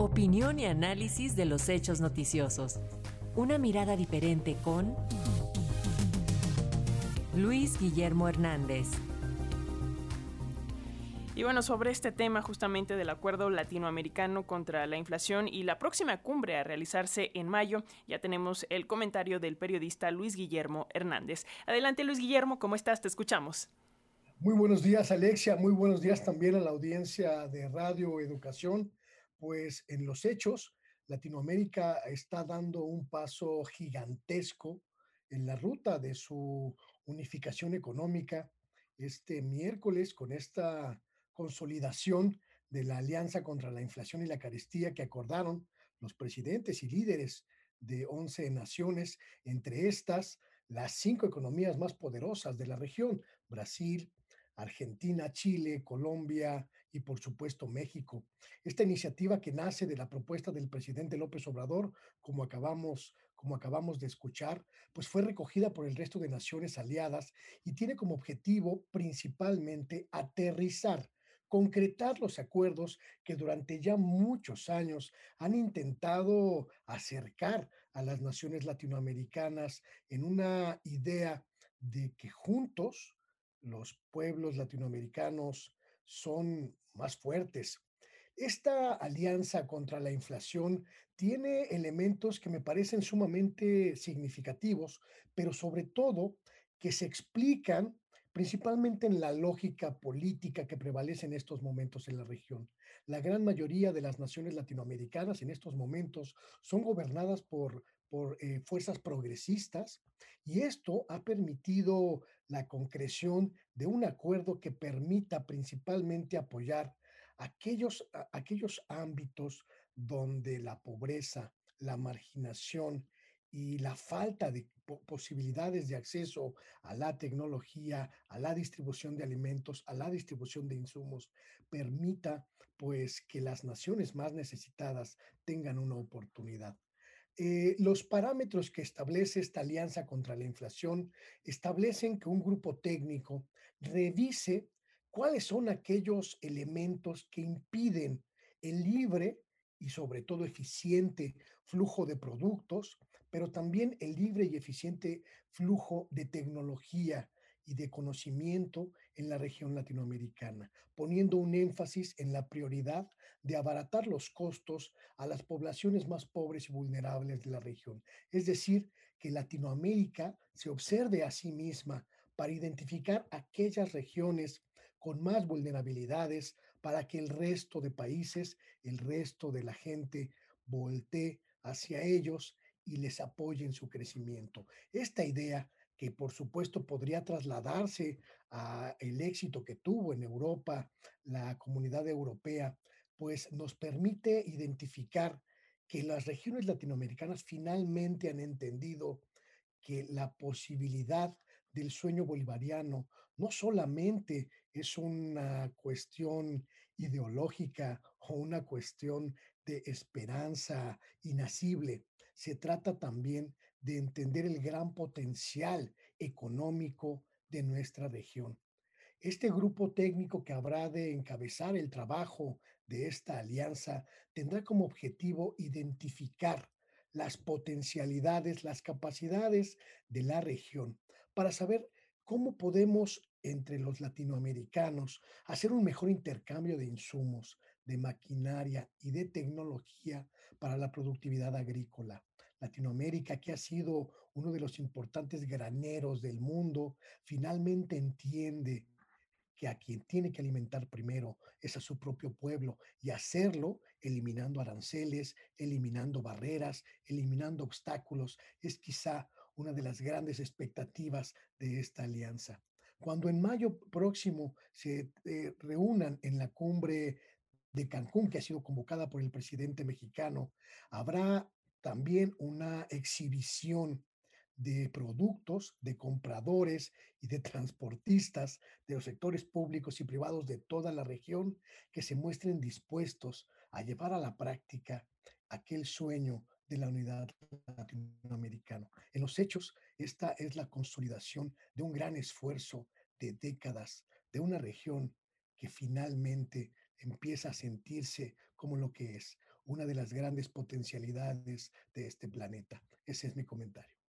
Opinión y análisis de los hechos noticiosos. Una mirada diferente con Luis Guillermo Hernández. Y bueno, sobre este tema justamente del acuerdo latinoamericano contra la inflación y la próxima cumbre a realizarse en mayo, ya tenemos el comentario del periodista Luis Guillermo Hernández. Adelante Luis Guillermo, ¿cómo estás? Te escuchamos. Muy buenos días Alexia, muy buenos días también a la audiencia de Radio Educación. Pues en los hechos, Latinoamérica está dando un paso gigantesco en la ruta de su unificación económica. Este miércoles con esta consolidación de la Alianza contra la Inflación y la Carestía que acordaron los presidentes y líderes de 11 naciones, entre estas las cinco economías más poderosas de la región, Brasil, Argentina, Chile, Colombia y por supuesto México. Esta iniciativa que nace de la propuesta del presidente López Obrador, como acabamos como acabamos de escuchar, pues fue recogida por el resto de naciones aliadas y tiene como objetivo principalmente aterrizar concretar los acuerdos que durante ya muchos años han intentado acercar a las naciones latinoamericanas en una idea de que juntos los pueblos latinoamericanos son más fuertes. Esta alianza contra la inflación tiene elementos que me parecen sumamente significativos, pero sobre todo que se explican principalmente en la lógica política que prevalece en estos momentos en la región. La gran mayoría de las naciones latinoamericanas en estos momentos son gobernadas por, por eh, fuerzas progresistas y esto ha permitido la concreción de un acuerdo que permita principalmente apoyar aquellos, aquellos ámbitos donde la pobreza, la marginación y la falta de posibilidades de acceso a la tecnología, a la distribución de alimentos, a la distribución de insumos, permita pues que las naciones más necesitadas tengan una oportunidad. Eh, los parámetros que establece esta alianza contra la inflación establecen que un grupo técnico revise cuáles son aquellos elementos que impiden el libre y sobre todo eficiente flujo de productos, pero también el libre y eficiente flujo de tecnología y de conocimiento en la región latinoamericana, poniendo un énfasis en la prioridad de abaratar los costos a las poblaciones más pobres y vulnerables de la región. Es decir, que Latinoamérica se observe a sí misma para identificar aquellas regiones con más vulnerabilidades para que el resto de países, el resto de la gente voltee hacia ellos y les apoye en su crecimiento. Esta idea que por supuesto podría trasladarse a el éxito que tuvo en Europa la comunidad europea, pues nos permite identificar que las regiones latinoamericanas finalmente han entendido que la posibilidad del sueño bolivariano no solamente es una cuestión ideológica o una cuestión de esperanza inacible, se trata también de entender el gran potencial económico de nuestra región. Este grupo técnico que habrá de encabezar el trabajo de esta alianza tendrá como objetivo identificar las potencialidades, las capacidades de la región para saber cómo podemos entre los latinoamericanos hacer un mejor intercambio de insumos, de maquinaria y de tecnología para la productividad agrícola. Latinoamérica, que ha sido uno de los importantes graneros del mundo, finalmente entiende que a quien tiene que alimentar primero es a su propio pueblo y hacerlo eliminando aranceles, eliminando barreras, eliminando obstáculos, es quizá una de las grandes expectativas de esta alianza. Cuando en mayo próximo se eh, reúnan en la cumbre de Cancún, que ha sido convocada por el presidente mexicano, habrá también una exhibición de productos, de compradores y de transportistas de los sectores públicos y privados de toda la región que se muestren dispuestos a llevar a la práctica aquel sueño de la unidad latinoamericana. En los hechos, esta es la consolidación de un gran esfuerzo de décadas de una región que finalmente empieza a sentirse como lo que es, una de las grandes potencialidades de este planeta. Ese es mi comentario.